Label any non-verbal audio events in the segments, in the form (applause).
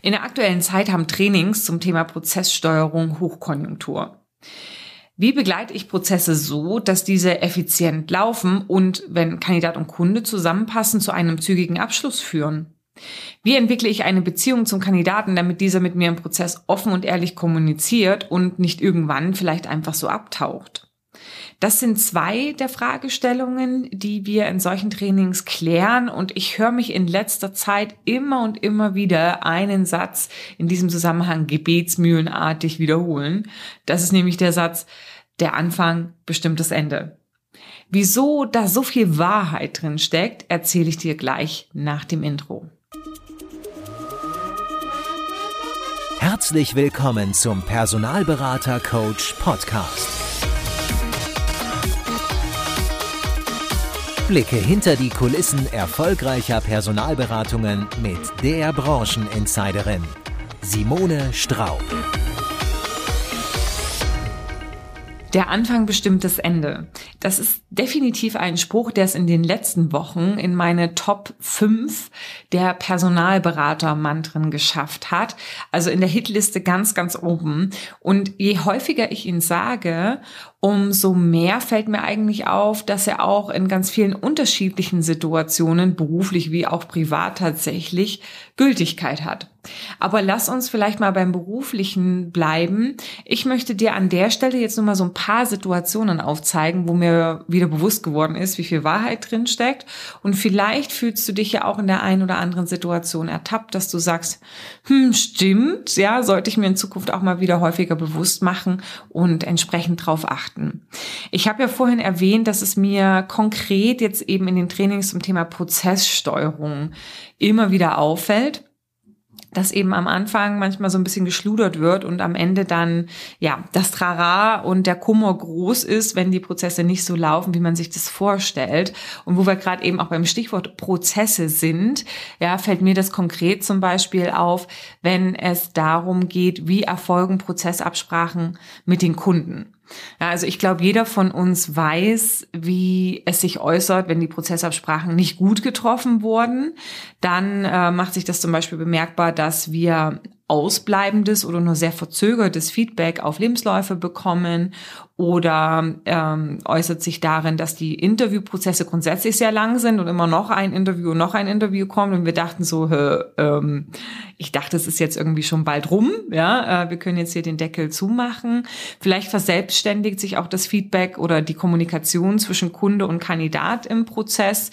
In der aktuellen Zeit haben Trainings zum Thema Prozesssteuerung Hochkonjunktur. Wie begleite ich Prozesse so, dass diese effizient laufen und, wenn Kandidat und Kunde zusammenpassen, zu einem zügigen Abschluss führen? Wie entwickle ich eine Beziehung zum Kandidaten, damit dieser mit mir im Prozess offen und ehrlich kommuniziert und nicht irgendwann vielleicht einfach so abtaucht? Das sind zwei der Fragestellungen, die wir in solchen Trainings klären. Und ich höre mich in letzter Zeit immer und immer wieder einen Satz in diesem Zusammenhang gebetsmühlenartig wiederholen. Das ist nämlich der Satz, der Anfang bestimmt das Ende. Wieso da so viel Wahrheit drin steckt, erzähle ich dir gleich nach dem Intro. Herzlich willkommen zum Personalberater Coach Podcast. Blicke hinter die Kulissen erfolgreicher Personalberatungen mit der Brancheninsiderin Simone Straub. Der Anfang bestimmt das Ende. Das ist definitiv ein Spruch, der es in den letzten Wochen in meine Top 5 der Personalberater-Mantren geschafft hat. Also in der Hitliste ganz, ganz oben. Und je häufiger ich ihn sage, umso mehr fällt mir eigentlich auf, dass er auch in ganz vielen unterschiedlichen Situationen, beruflich wie auch privat tatsächlich, Gültigkeit hat. Aber lass uns vielleicht mal beim beruflichen bleiben. Ich möchte dir an der Stelle jetzt nur mal so ein paar Situationen aufzeigen, wo mir wieder bewusst geworden ist, wie viel Wahrheit drin steckt. Und vielleicht fühlst du dich ja auch in der einen oder anderen Situation ertappt, dass du sagst, hm, stimmt, ja, sollte ich mir in Zukunft auch mal wieder häufiger bewusst machen und entsprechend drauf achten. Ich habe ja vorhin erwähnt, dass es mir konkret jetzt eben in den Trainings zum Thema Prozesssteuerung immer wieder auffällt dass eben am Anfang manchmal so ein bisschen geschludert wird und am Ende dann ja das Trara und der Kummer groß ist, wenn die Prozesse nicht so laufen, wie man sich das vorstellt. Und wo wir gerade eben auch beim Stichwort Prozesse sind, ja, fällt mir das konkret zum Beispiel auf, wenn es darum geht, wie erfolgen Prozessabsprachen mit den Kunden. Ja, also ich glaube, jeder von uns weiß, wie es sich äußert, wenn die Prozessabsprachen nicht gut getroffen wurden. Dann äh, macht sich das zum Beispiel bemerkbar, dass wir ausbleibendes oder nur sehr verzögertes Feedback auf Lebensläufe bekommen oder ähm, äußert sich darin, dass die Interviewprozesse grundsätzlich sehr lang sind und immer noch ein Interview und noch ein Interview kommt und wir dachten so, hä, ähm, ich dachte, es ist jetzt irgendwie schon bald rum, ja, äh, wir können jetzt hier den Deckel zumachen. Vielleicht verselbstständigt sich auch das Feedback oder die Kommunikation zwischen Kunde und Kandidat im Prozess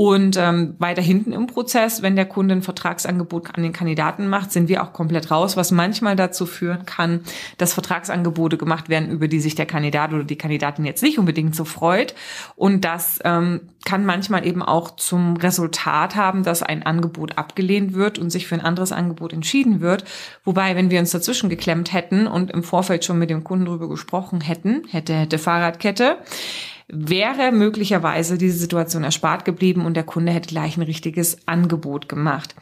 und ähm, weiter hinten im Prozess, wenn der Kunde ein Vertragsangebot an den Kandidaten macht, sind wir auch komplett raus, was manchmal dazu führen kann, dass Vertragsangebote gemacht werden, über die sich der Kandidat oder die Kandidatin jetzt nicht unbedingt so freut. Und das ähm, kann manchmal eben auch zum Resultat haben, dass ein Angebot abgelehnt wird und sich für ein anderes Angebot entschieden wird. Wobei, wenn wir uns dazwischen geklemmt hätten und im Vorfeld schon mit dem Kunden drüber gesprochen hätten, hätte, hätte Fahrradkette, wäre möglicherweise diese Situation erspart geblieben und der Kunde hätte gleich ein richtiges Angebot gemacht.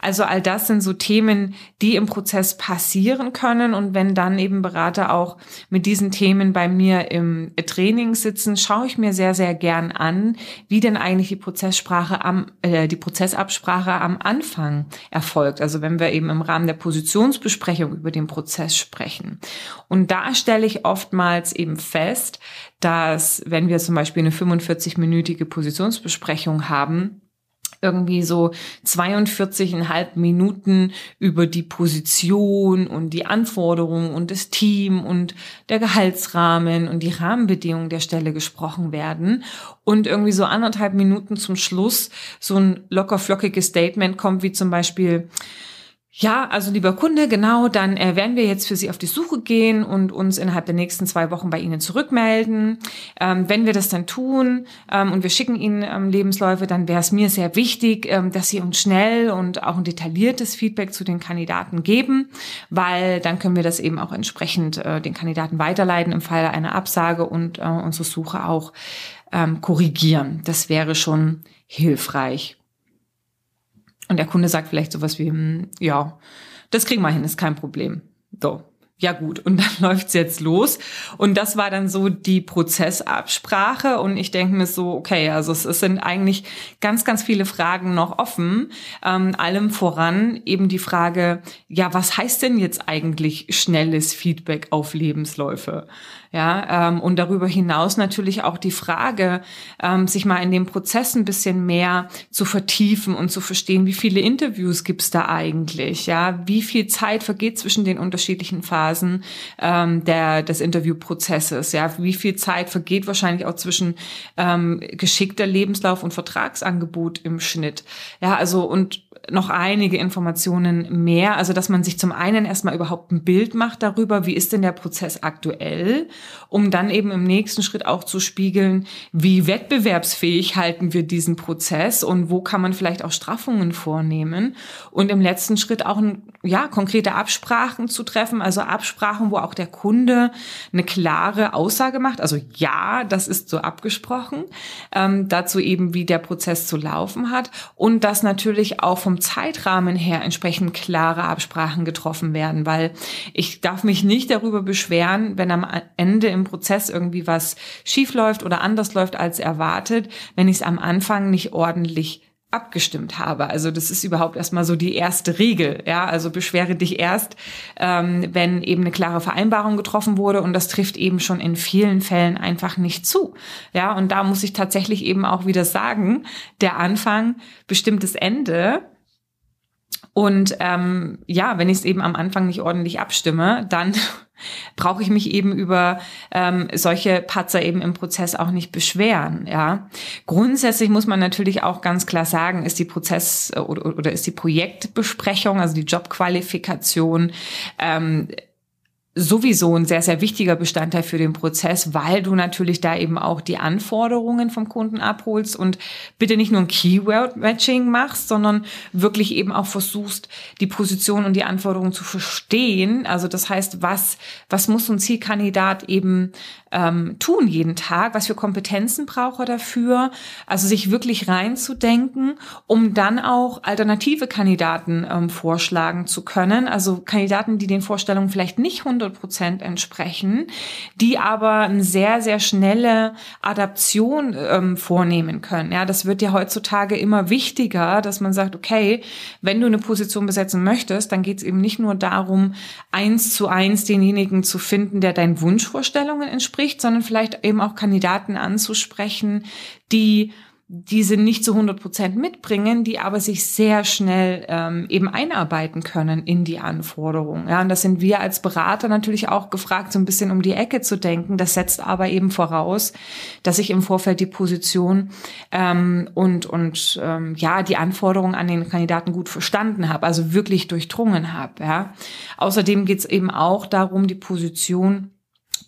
Also all das sind so Themen, die im Prozess passieren können und wenn dann eben Berater auch mit diesen Themen bei mir im Training sitzen, schaue ich mir sehr sehr gern an, wie denn eigentlich die Prozesssprache am äh, die Prozessabsprache am Anfang erfolgt. Also wenn wir eben im Rahmen der Positionsbesprechung über den Prozess sprechen. Und da stelle ich oftmals eben fest, dass wenn wir zum Beispiel eine 45-minütige Positionsbesprechung haben, irgendwie so 42,5 Minuten über die Position und die Anforderungen und das Team und der Gehaltsrahmen und die Rahmenbedingungen der Stelle gesprochen werden und irgendwie so anderthalb Minuten zum Schluss so ein locker flockiges Statement kommt, wie zum Beispiel, ja, also lieber Kunde, genau, dann äh, werden wir jetzt für Sie auf die Suche gehen und uns innerhalb der nächsten zwei Wochen bei Ihnen zurückmelden. Ähm, wenn wir das dann tun ähm, und wir schicken Ihnen ähm, Lebensläufe, dann wäre es mir sehr wichtig, ähm, dass Sie uns schnell und auch ein detailliertes Feedback zu den Kandidaten geben, weil dann können wir das eben auch entsprechend äh, den Kandidaten weiterleiten im Fall einer Absage und äh, unsere Suche auch ähm, korrigieren. Das wäre schon hilfreich. Und der Kunde sagt vielleicht sowas wie, hm, ja, das kriegen wir hin, ist kein Problem. So. ja gut, und (laughs) dann läuft's jetzt los. Und das war dann so die Prozessabsprache. Und ich denke mir so, okay, also es, es, sind eigentlich ganz, ganz viele Fragen noch offen. Ähm, allem voran eben die Frage, ja, was heißt denn jetzt eigentlich schnelles Feedback auf Lebensläufe? Ja, ähm, und darüber hinaus natürlich auch die Frage, ähm, sich mal in dem Prozess ein bisschen mehr zu vertiefen und zu verstehen, wie viele Interviews gibt's da eigentlich? Ja, wie viel Zeit vergeht zwischen den unterschiedlichen Phasen ähm, der, des Interviewprozesses? Ja, wie viel Zeit vergeht wahrscheinlich auch zwischen ähm, geschickter Lebenslauf und Vertragsangebot im Schnitt? Ja, also und noch einige Informationen mehr. Also, dass man sich zum einen erstmal überhaupt ein Bild macht darüber, wie ist denn der Prozess aktuell, um dann eben im nächsten Schritt auch zu spiegeln, wie wettbewerbsfähig halten wir diesen Prozess und wo kann man vielleicht auch Straffungen vornehmen und im letzten Schritt auch ja, konkrete Absprachen zu treffen, also Absprachen, wo auch der Kunde eine klare Aussage macht, also ja, das ist so abgesprochen, ähm, dazu eben, wie der Prozess zu laufen hat. Und das natürlich auch vom Zeitrahmen her entsprechend klare Absprachen getroffen werden, weil ich darf mich nicht darüber beschweren, wenn am Ende im Prozess irgendwie was schief läuft oder anders läuft als erwartet, wenn ich es am Anfang nicht ordentlich abgestimmt habe. Also das ist überhaupt erstmal so die erste Regel. Ja, also beschwere dich erst, ähm, wenn eben eine klare Vereinbarung getroffen wurde und das trifft eben schon in vielen Fällen einfach nicht zu. Ja, und da muss ich tatsächlich eben auch wieder sagen, der Anfang bestimmt das Ende und ähm, ja, wenn ich es eben am Anfang nicht ordentlich abstimme, dann (laughs) brauche ich mich eben über ähm, solche Patzer eben im Prozess auch nicht beschweren. Ja, grundsätzlich muss man natürlich auch ganz klar sagen, ist die Prozess oder, oder ist die Projektbesprechung, also die Jobqualifikation ähm, sowieso ein sehr, sehr wichtiger Bestandteil für den Prozess, weil du natürlich da eben auch die Anforderungen vom Kunden abholst und bitte nicht nur ein Keyword-Matching machst, sondern wirklich eben auch versuchst, die Position und die Anforderungen zu verstehen. Also das heißt, was, was muss ein Zielkandidat eben ähm, tun jeden Tag, was für Kompetenzen braucht er dafür, also sich wirklich reinzudenken, um dann auch alternative Kandidaten ähm, vorschlagen zu können, also Kandidaten, die den Vorstellungen vielleicht nicht 100 Prozent entsprechen, die aber eine sehr, sehr schnelle Adaption ähm, vornehmen können. Ja, das wird ja heutzutage immer wichtiger, dass man sagt, okay, wenn du eine Position besetzen möchtest, dann geht es eben nicht nur darum, eins zu eins denjenigen zu finden, der deinen Wunschvorstellungen entspricht, spricht, sondern vielleicht eben auch Kandidaten anzusprechen, die diese nicht zu 100 Prozent mitbringen, die aber sich sehr schnell ähm, eben einarbeiten können in die Anforderungen. Ja, und das sind wir als Berater natürlich auch gefragt, so ein bisschen um die Ecke zu denken. Das setzt aber eben voraus, dass ich im Vorfeld die Position ähm, und und ähm, ja die Anforderungen an den Kandidaten gut verstanden habe, also wirklich durchdrungen habe. Ja. Außerdem geht es eben auch darum, die Position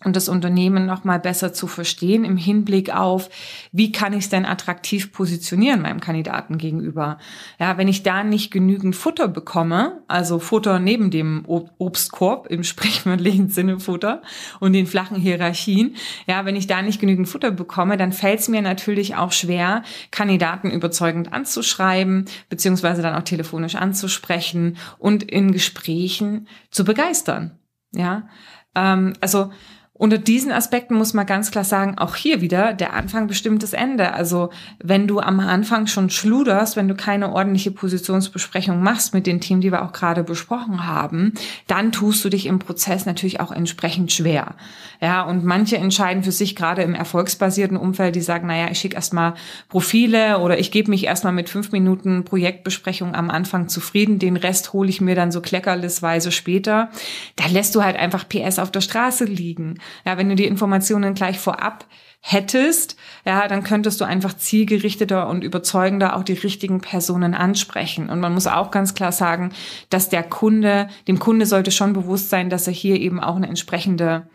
und das Unternehmen noch mal besser zu verstehen im Hinblick auf, wie kann ich es denn attraktiv positionieren meinem Kandidaten gegenüber? Ja, wenn ich da nicht genügend Futter bekomme, also Futter neben dem Obstkorb im (laughs) sprichwörtlichen Sinne Futter und den flachen Hierarchien, ja, wenn ich da nicht genügend Futter bekomme, dann fällt es mir natürlich auch schwer, Kandidaten überzeugend anzuschreiben, beziehungsweise dann auch telefonisch anzusprechen und in Gesprächen zu begeistern. Ja, ähm, also unter diesen Aspekten muss man ganz klar sagen, auch hier wieder, der Anfang bestimmt das Ende. Also wenn du am Anfang schon schluderst, wenn du keine ordentliche Positionsbesprechung machst mit den Themen, die wir auch gerade besprochen haben, dann tust du dich im Prozess natürlich auch entsprechend schwer. Ja, und manche entscheiden für sich gerade im erfolgsbasierten Umfeld, die sagen, naja, ich schicke erstmal Profile oder ich gebe mich erstmal mit fünf Minuten Projektbesprechung am Anfang zufrieden, den Rest hole ich mir dann so kleckerlisweise später. Da lässt du halt einfach PS auf der Straße liegen. Ja, wenn du die Informationen gleich vorab hättest, ja, dann könntest du einfach zielgerichteter und überzeugender auch die richtigen Personen ansprechen. Und man muss auch ganz klar sagen, dass der Kunde, dem Kunde sollte schon bewusst sein, dass er hier eben auch eine entsprechende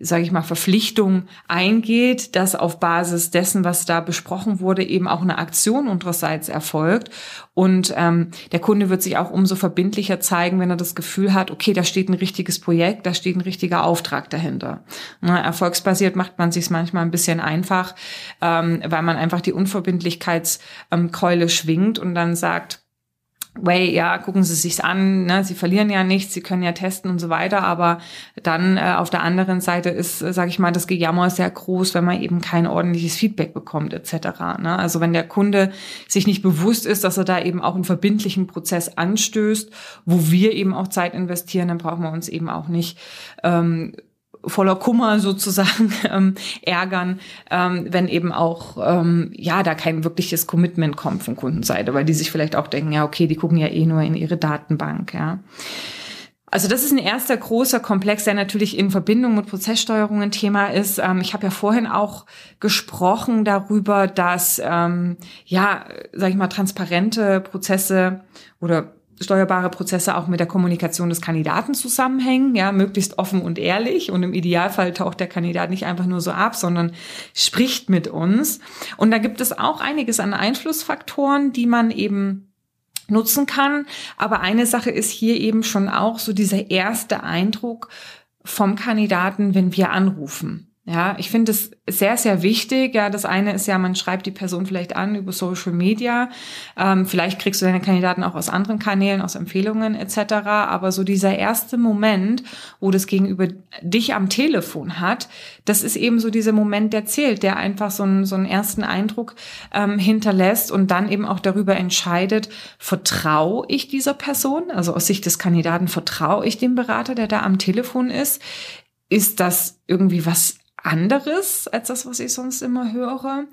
sage ich mal, Verpflichtung eingeht, dass auf Basis dessen, was da besprochen wurde, eben auch eine Aktion unsererseits erfolgt. Und ähm, der Kunde wird sich auch umso verbindlicher zeigen, wenn er das Gefühl hat, okay, da steht ein richtiges Projekt, da steht ein richtiger Auftrag dahinter. Na, erfolgsbasiert macht man sich manchmal ein bisschen einfach, ähm, weil man einfach die Unverbindlichkeitskeule ähm, schwingt und dann sagt, way, ja, gucken Sie sich's an, ne? Sie verlieren ja nichts, Sie können ja testen und so weiter, aber dann äh, auf der anderen Seite ist, äh, sage ich mal, das Gejammer sehr groß, wenn man eben kein ordentliches Feedback bekommt etc. Ne? Also wenn der Kunde sich nicht bewusst ist, dass er da eben auch einen verbindlichen Prozess anstößt, wo wir eben auch Zeit investieren, dann brauchen wir uns eben auch nicht ähm, voller Kummer sozusagen (laughs) ähm, ärgern, ähm, wenn eben auch ähm, ja da kein wirkliches Commitment kommt von Kundenseite, weil die sich vielleicht auch denken, ja okay, die gucken ja eh nur in ihre Datenbank, ja. Also das ist ein erster großer Komplex, der natürlich in Verbindung mit Prozesssteuerung ein Thema ist. Ähm, ich habe ja vorhin auch gesprochen darüber, dass ähm, ja, sage ich mal, transparente Prozesse oder steuerbare Prozesse auch mit der Kommunikation des Kandidaten zusammenhängen, ja, möglichst offen und ehrlich und im Idealfall taucht der Kandidat nicht einfach nur so ab, sondern spricht mit uns. Und da gibt es auch einiges an Einflussfaktoren, die man eben nutzen kann. Aber eine Sache ist hier eben schon auch so dieser erste Eindruck vom Kandidaten, wenn wir anrufen. Ja, ich finde es sehr, sehr wichtig. Ja, das eine ist ja, man schreibt die Person vielleicht an über Social Media. Ähm, vielleicht kriegst du deine Kandidaten auch aus anderen Kanälen, aus Empfehlungen etc. Aber so dieser erste Moment, wo das Gegenüber dich am Telefon hat, das ist eben so dieser Moment, der zählt, der einfach so einen, so einen ersten Eindruck ähm, hinterlässt und dann eben auch darüber entscheidet, vertraue ich dieser Person, also aus Sicht des Kandidaten vertraue ich dem Berater, der da am Telefon ist. Ist das irgendwie was anderes als das, was ich sonst immer höre.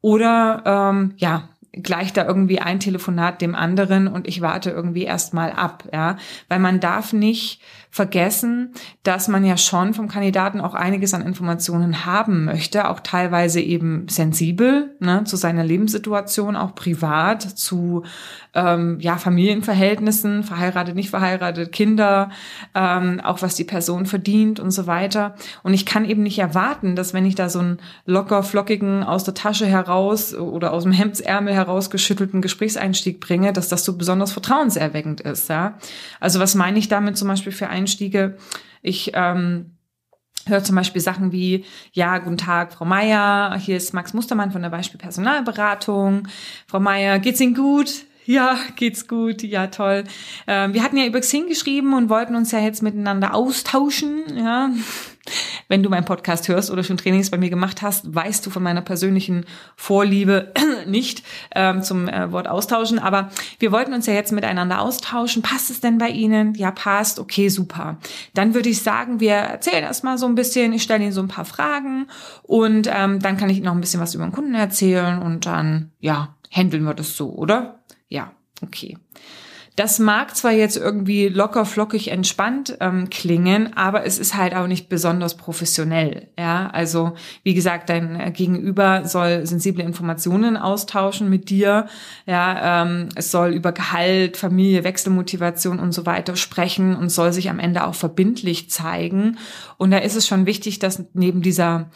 Oder ähm, ja, gleicht da irgendwie ein Telefonat dem anderen und ich warte irgendwie erstmal ab, ja, weil man darf nicht vergessen, dass man ja schon vom Kandidaten auch einiges an Informationen haben möchte, auch teilweise eben sensibel ne, zu seiner Lebenssituation, auch privat, zu ähm, ja, Familienverhältnissen, verheiratet, nicht verheiratet, Kinder, ähm, auch was die Person verdient und so weiter. Und ich kann eben nicht erwarten, dass wenn ich da so einen locker flockigen aus der Tasche heraus oder aus dem Hemdsärmel herausgeschüttelten Gesprächseinstieg bringe, dass das so besonders vertrauenserweckend ist. Ja? Also was meine ich damit zum Beispiel für ein Einstiege. Ich ähm, höre zum Beispiel Sachen wie, ja, guten Tag, Frau Meier, hier ist Max Mustermann von der Beispiel Personalberatung. Frau Meier, geht's Ihnen gut? Ja, geht's gut, ja toll. Ähm, wir hatten ja über Xing geschrieben und wollten uns ja jetzt miteinander austauschen, ja. Wenn du meinen Podcast hörst oder schon Trainings bei mir gemacht hast, weißt du von meiner persönlichen Vorliebe (clears throat) nicht ähm, zum äh, Wort austauschen. Aber wir wollten uns ja jetzt miteinander austauschen. Passt es denn bei Ihnen? Ja, passt. Okay, super. Dann würde ich sagen, wir erzählen erstmal so ein bisschen. Ich stelle Ihnen so ein paar Fragen und ähm, dann kann ich Ihnen noch ein bisschen was über den Kunden erzählen und dann, ja, handeln wir das so, oder? Ja, okay. Das mag zwar jetzt irgendwie locker, flockig, entspannt ähm, klingen, aber es ist halt auch nicht besonders professionell. Ja, also wie gesagt, dein äh, Gegenüber soll sensible Informationen austauschen mit dir. Ja, ähm, es soll über Gehalt, Familie, Wechselmotivation und so weiter sprechen und soll sich am Ende auch verbindlich zeigen. Und da ist es schon wichtig, dass neben dieser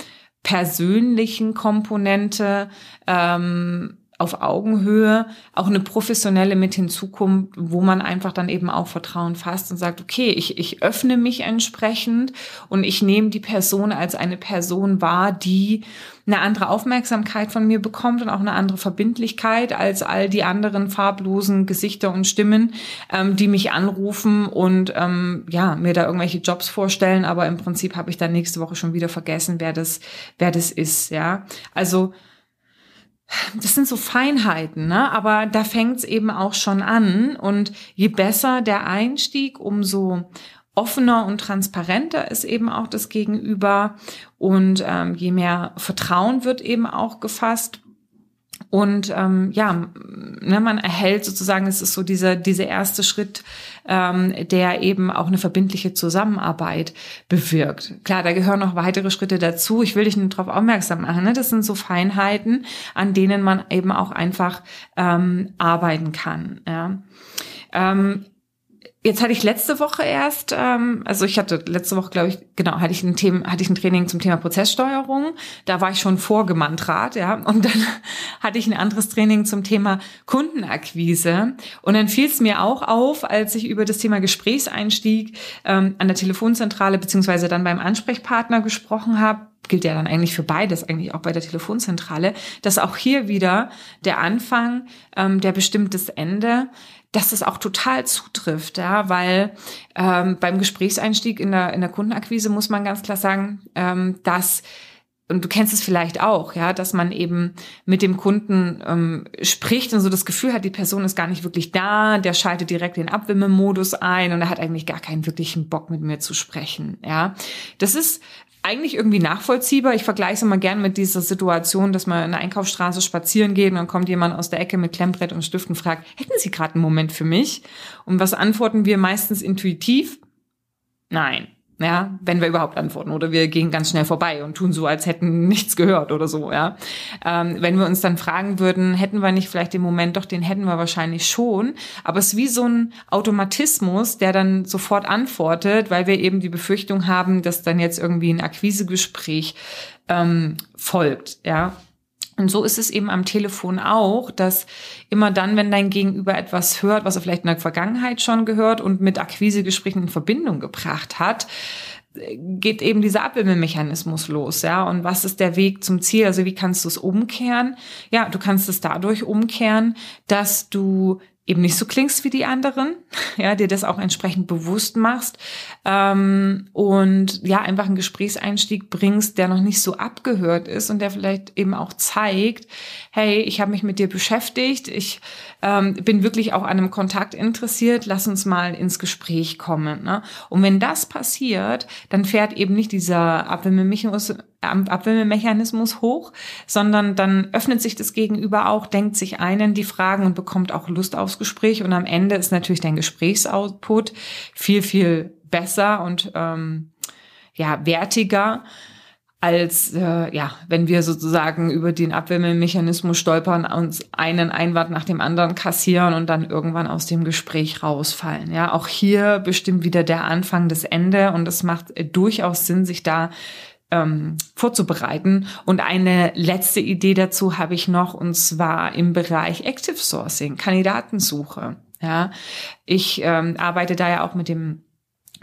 persönlichen Komponente ähm, auf Augenhöhe auch eine professionelle mit hinzukommt, wo man einfach dann eben auch Vertrauen fasst und sagt, okay, ich, ich öffne mich entsprechend und ich nehme die Person als eine Person wahr, die eine andere Aufmerksamkeit von mir bekommt und auch eine andere Verbindlichkeit als all die anderen farblosen Gesichter und Stimmen, ähm, die mich anrufen und ähm, ja mir da irgendwelche Jobs vorstellen, aber im Prinzip habe ich dann nächste Woche schon wieder vergessen, wer das wer das ist, ja. Also das sind so Feinheiten, ne? aber da fängt es eben auch schon an. Und je besser der Einstieg, umso offener und transparenter ist eben auch das Gegenüber. Und ähm, je mehr Vertrauen wird eben auch gefasst. Und ähm, ja, ne, man erhält sozusagen, es ist so dieser, dieser erste Schritt, ähm, der eben auch eine verbindliche Zusammenarbeit bewirkt. Klar, da gehören noch weitere Schritte dazu. Ich will dich nur darauf aufmerksam machen. Ne? Das sind so Feinheiten, an denen man eben auch einfach ähm, arbeiten kann. Ja. Ähm, Jetzt hatte ich letzte Woche erst, ähm, also ich hatte letzte Woche, glaube ich, genau, hatte ich ein Thema, hatte ich ein Training zum Thema Prozesssteuerung. Da war ich schon vorgemantrat, ja. Und dann (laughs) hatte ich ein anderes Training zum Thema Kundenakquise. Und dann fiel es mir auch auf, als ich über das Thema Gesprächseinstieg ähm, an der Telefonzentrale beziehungsweise dann beim Ansprechpartner gesprochen habe, gilt ja dann eigentlich für beides, eigentlich auch bei der Telefonzentrale, dass auch hier wieder der Anfang, ähm, der bestimmt das Ende dass das auch total zutrifft, ja, weil ähm, beim Gesprächseinstieg in der, in der Kundenakquise muss man ganz klar sagen, ähm, dass und du kennst es vielleicht auch, ja, dass man eben mit dem Kunden ähm, spricht und so das Gefühl hat, die Person ist gar nicht wirklich da, der schaltet direkt den Abwimmelmodus ein und er hat eigentlich gar keinen wirklichen Bock mit mir zu sprechen, ja. Das ist eigentlich irgendwie nachvollziehbar. Ich vergleiche es immer gern mit dieser Situation, dass man in der Einkaufsstraße spazieren geht und dann kommt jemand aus der Ecke mit Klemmbrett und Stift und fragt, hätten Sie gerade einen Moment für mich? Und was antworten wir meistens intuitiv? Nein. Ja, wenn wir überhaupt antworten oder wir gehen ganz schnell vorbei und tun so, als hätten nichts gehört oder so, ja. Ähm, wenn wir uns dann fragen würden, hätten wir nicht vielleicht den Moment, doch den hätten wir wahrscheinlich schon. Aber es ist wie so ein Automatismus, der dann sofort antwortet, weil wir eben die Befürchtung haben, dass dann jetzt irgendwie ein Akquisegespräch ähm, folgt, ja. Und so ist es eben am Telefon auch, dass immer dann, wenn dein Gegenüber etwas hört, was er vielleicht in der Vergangenheit schon gehört und mit Akquisegesprächen in Verbindung gebracht hat, geht eben dieser Abwimmelmechanismus los, ja. Und was ist der Weg zum Ziel? Also wie kannst du es umkehren? Ja, du kannst es dadurch umkehren, dass du eben nicht so klingst wie die anderen, (laughs) ja, dir das auch entsprechend bewusst machst ähm, und ja, einfach einen Gesprächseinstieg bringst, der noch nicht so abgehört ist und der vielleicht eben auch zeigt, hey, ich habe mich mit dir beschäftigt, ich ähm, bin wirklich auch an einem Kontakt interessiert, lass uns mal ins Gespräch kommen. Ne? Und wenn das passiert, dann fährt eben nicht dieser Abwimmelmechanismus Abwimmelmechanismus hoch, sondern dann öffnet sich das Gegenüber auch, denkt sich einen die Fragen und bekommt auch Lust aufs Gespräch. Und am Ende ist natürlich dein Gesprächsoutput viel, viel besser und ähm, ja, wertiger als äh, ja, wenn wir sozusagen über den Abwimmelmechanismus stolpern, uns einen Einwand nach dem anderen kassieren und dann irgendwann aus dem Gespräch rausfallen. Ja, auch hier bestimmt wieder der Anfang das Ende und es macht durchaus Sinn, sich da ähm, vorzubereiten. Und eine letzte Idee dazu habe ich noch, und zwar im Bereich Active Sourcing, Kandidatensuche. Ja, ich ähm, arbeite da ja auch mit dem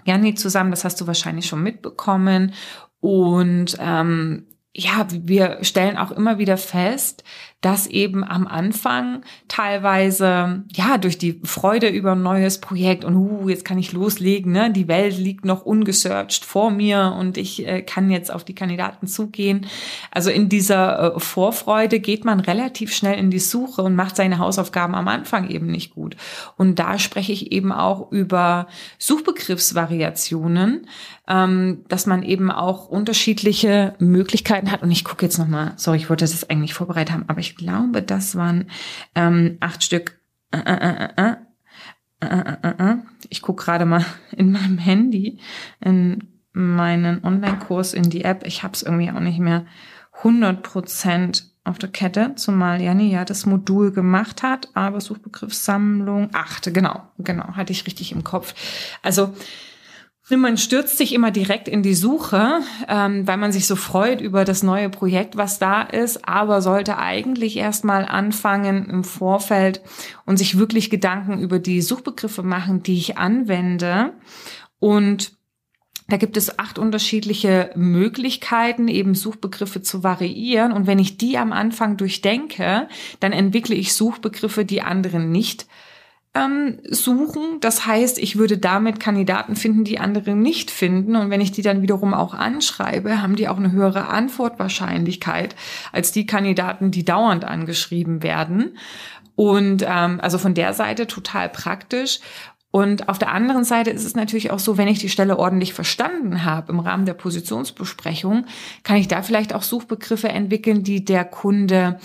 Janni zusammen, das hast du wahrscheinlich schon mitbekommen. Und ähm, ja, wir stellen auch immer wieder fest, dass eben am Anfang teilweise, ja, durch die Freude über ein neues Projekt und uh, jetzt kann ich loslegen, ne? die Welt liegt noch ungesearched vor mir und ich äh, kann jetzt auf die Kandidaten zugehen. Also in dieser äh, Vorfreude geht man relativ schnell in die Suche und macht seine Hausaufgaben am Anfang eben nicht gut. Und da spreche ich eben auch über Suchbegriffsvariationen, ähm, dass man eben auch unterschiedliche Möglichkeiten hat. Und ich gucke jetzt nochmal, sorry, ich wollte das eigentlich vorbereitet haben, aber ich glaube, das waren ähm, acht Stück. Äh, äh, äh, ich gucke gerade mal (laughs) in meinem Handy, in meinen Online-Kurs in die App. Ich habe es irgendwie auch nicht mehr 100% auf der Kette, zumal Janni ja das Modul gemacht hat, aber Suchbegriffssammlung, achte, genau, genau, hatte ich richtig im Kopf. Also man stürzt sich immer direkt in die Suche, ähm, weil man sich so freut über das neue Projekt, was da ist, aber sollte eigentlich erstmal anfangen im Vorfeld und sich wirklich Gedanken über die Suchbegriffe machen, die ich anwende. Und da gibt es acht unterschiedliche Möglichkeiten, eben Suchbegriffe zu variieren. Und wenn ich die am Anfang durchdenke, dann entwickle ich Suchbegriffe, die anderen nicht ähm, suchen. Das heißt, ich würde damit Kandidaten finden, die andere nicht finden. Und wenn ich die dann wiederum auch anschreibe, haben die auch eine höhere Antwortwahrscheinlichkeit als die Kandidaten, die dauernd angeschrieben werden. Und ähm, also von der Seite total praktisch. Und auf der anderen Seite ist es natürlich auch so, wenn ich die Stelle ordentlich verstanden habe im Rahmen der Positionsbesprechung, kann ich da vielleicht auch Suchbegriffe entwickeln, die der Kunde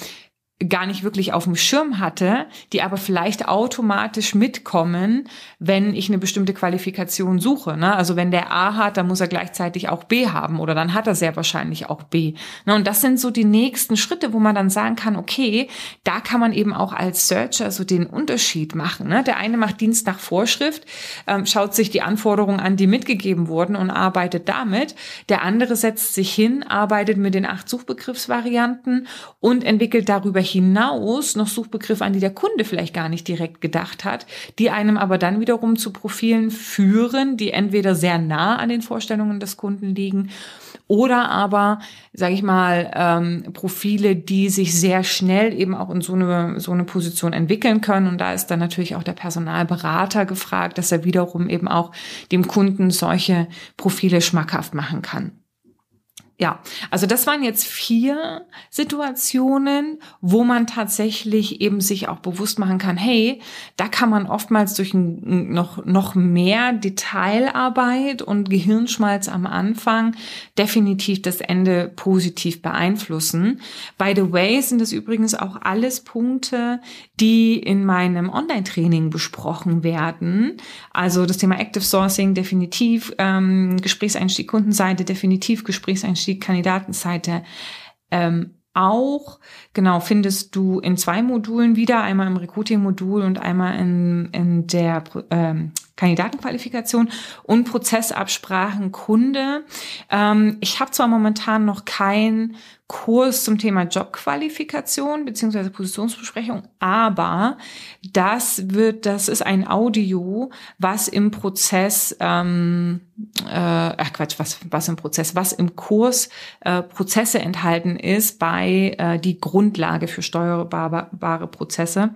gar nicht wirklich auf dem Schirm hatte, die aber vielleicht automatisch mitkommen, wenn ich eine bestimmte Qualifikation suche. Ne? Also wenn der A hat, dann muss er gleichzeitig auch B haben oder dann hat er sehr wahrscheinlich auch B. Ne? Und das sind so die nächsten Schritte, wo man dann sagen kann, okay, da kann man eben auch als Searcher so den Unterschied machen. Ne? Der eine macht Dienst nach Vorschrift, ähm, schaut sich die Anforderungen an, die mitgegeben wurden und arbeitet damit. Der andere setzt sich hin, arbeitet mit den acht Suchbegriffsvarianten und entwickelt darüber hinaus noch Suchbegriffe, an die der Kunde vielleicht gar nicht direkt gedacht hat, die einem aber dann wiederum zu Profilen führen, die entweder sehr nah an den Vorstellungen des Kunden liegen oder aber, sage ich mal, ähm, Profile, die sich sehr schnell eben auch in so eine, so eine Position entwickeln können. Und da ist dann natürlich auch der Personalberater gefragt, dass er wiederum eben auch dem Kunden solche Profile schmackhaft machen kann. Ja, also das waren jetzt vier Situationen, wo man tatsächlich eben sich auch bewusst machen kann, hey, da kann man oftmals durch noch, noch mehr Detailarbeit und Gehirnschmalz am Anfang definitiv das Ende positiv beeinflussen. By the way sind es übrigens auch alles Punkte, die in meinem Online-Training besprochen werden. Also das Thema Active Sourcing definitiv, ähm, Gesprächseinstieg Kundenseite definitiv, Gesprächseinstieg die Kandidatenseite ähm, auch. Genau, findest du in zwei Modulen wieder, einmal im Recruiting-Modul und einmal in, in der ähm, Kandidatenqualifikation und Prozessabsprachen Kunde. Ähm, ich habe zwar momentan noch kein Kurs zum Thema Jobqualifikation beziehungsweise Positionsbesprechung, aber das wird, das ist ein Audio, was im Prozess, ähm, äh, Quatsch, was, was im Prozess, was im Kurs äh, Prozesse enthalten ist bei äh, die Grundlage für steuerbare Prozesse.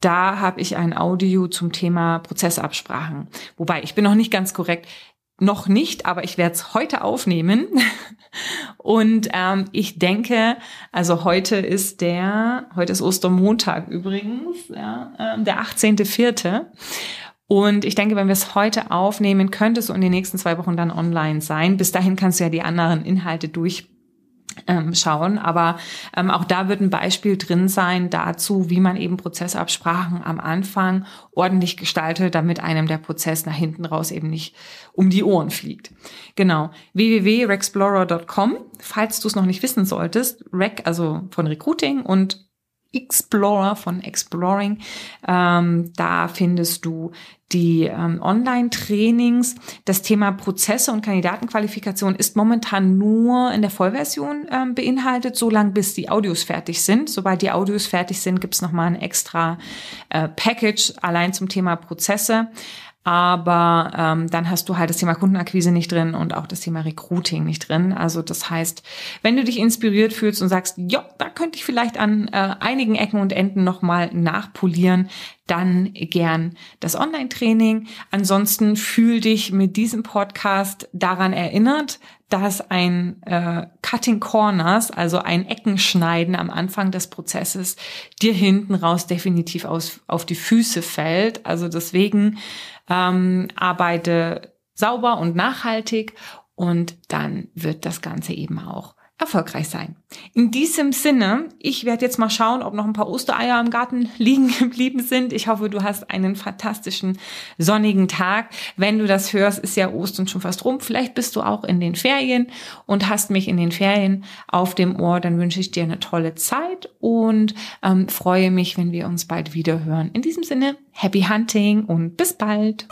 Da habe ich ein Audio zum Thema Prozessabsprachen. Wobei, ich bin noch nicht ganz korrekt noch nicht, aber ich werde es heute aufnehmen. (laughs) Und ähm, ich denke, also heute ist der, heute ist Ostermontag übrigens, ja, äh, der 18.04. Und ich denke, wenn wir es heute aufnehmen, könnte es in den nächsten zwei Wochen dann online sein. Bis dahin kannst du ja die anderen Inhalte durch ähm, schauen. Aber ähm, auch da wird ein Beispiel drin sein dazu, wie man eben Prozessabsprachen am Anfang ordentlich gestaltet, damit einem der Prozess nach hinten raus eben nicht um die Ohren fliegt. Genau. www.rexplorer.com, falls du es noch nicht wissen solltest, Rec, also von Recruiting und Explorer von Exploring. Ähm, da findest du die ähm, Online-Trainings. Das Thema Prozesse und Kandidatenqualifikation ist momentan nur in der Vollversion ähm, beinhaltet, solange bis die Audios fertig sind. Sobald die Audios fertig sind, gibt's nochmal ein extra äh, Package allein zum Thema Prozesse aber ähm, dann hast du halt das Thema Kundenakquise nicht drin und auch das Thema Recruiting nicht drin. Also das heißt, wenn du dich inspiriert fühlst und sagst, ja, da könnte ich vielleicht an äh, einigen Ecken und Enden nochmal nachpolieren, dann gern das Online-Training. Ansonsten fühl dich mit diesem Podcast daran erinnert, dass ein äh, Cutting Corners, also ein Eckenschneiden am Anfang des Prozesses, dir hinten raus definitiv aus, auf die Füße fällt. Also deswegen ähm, arbeite sauber und nachhaltig und dann wird das Ganze eben auch erfolgreich sein. In diesem Sinne, ich werde jetzt mal schauen, ob noch ein paar Ostereier im Garten (laughs) liegen geblieben sind. Ich hoffe, du hast einen fantastischen sonnigen Tag. Wenn du das hörst, ist ja Ostern schon fast rum. Vielleicht bist du auch in den Ferien und hast mich in den Ferien auf dem Ohr. Dann wünsche ich dir eine tolle Zeit und ähm, freue mich, wenn wir uns bald wieder hören. In diesem Sinne, happy hunting und bis bald.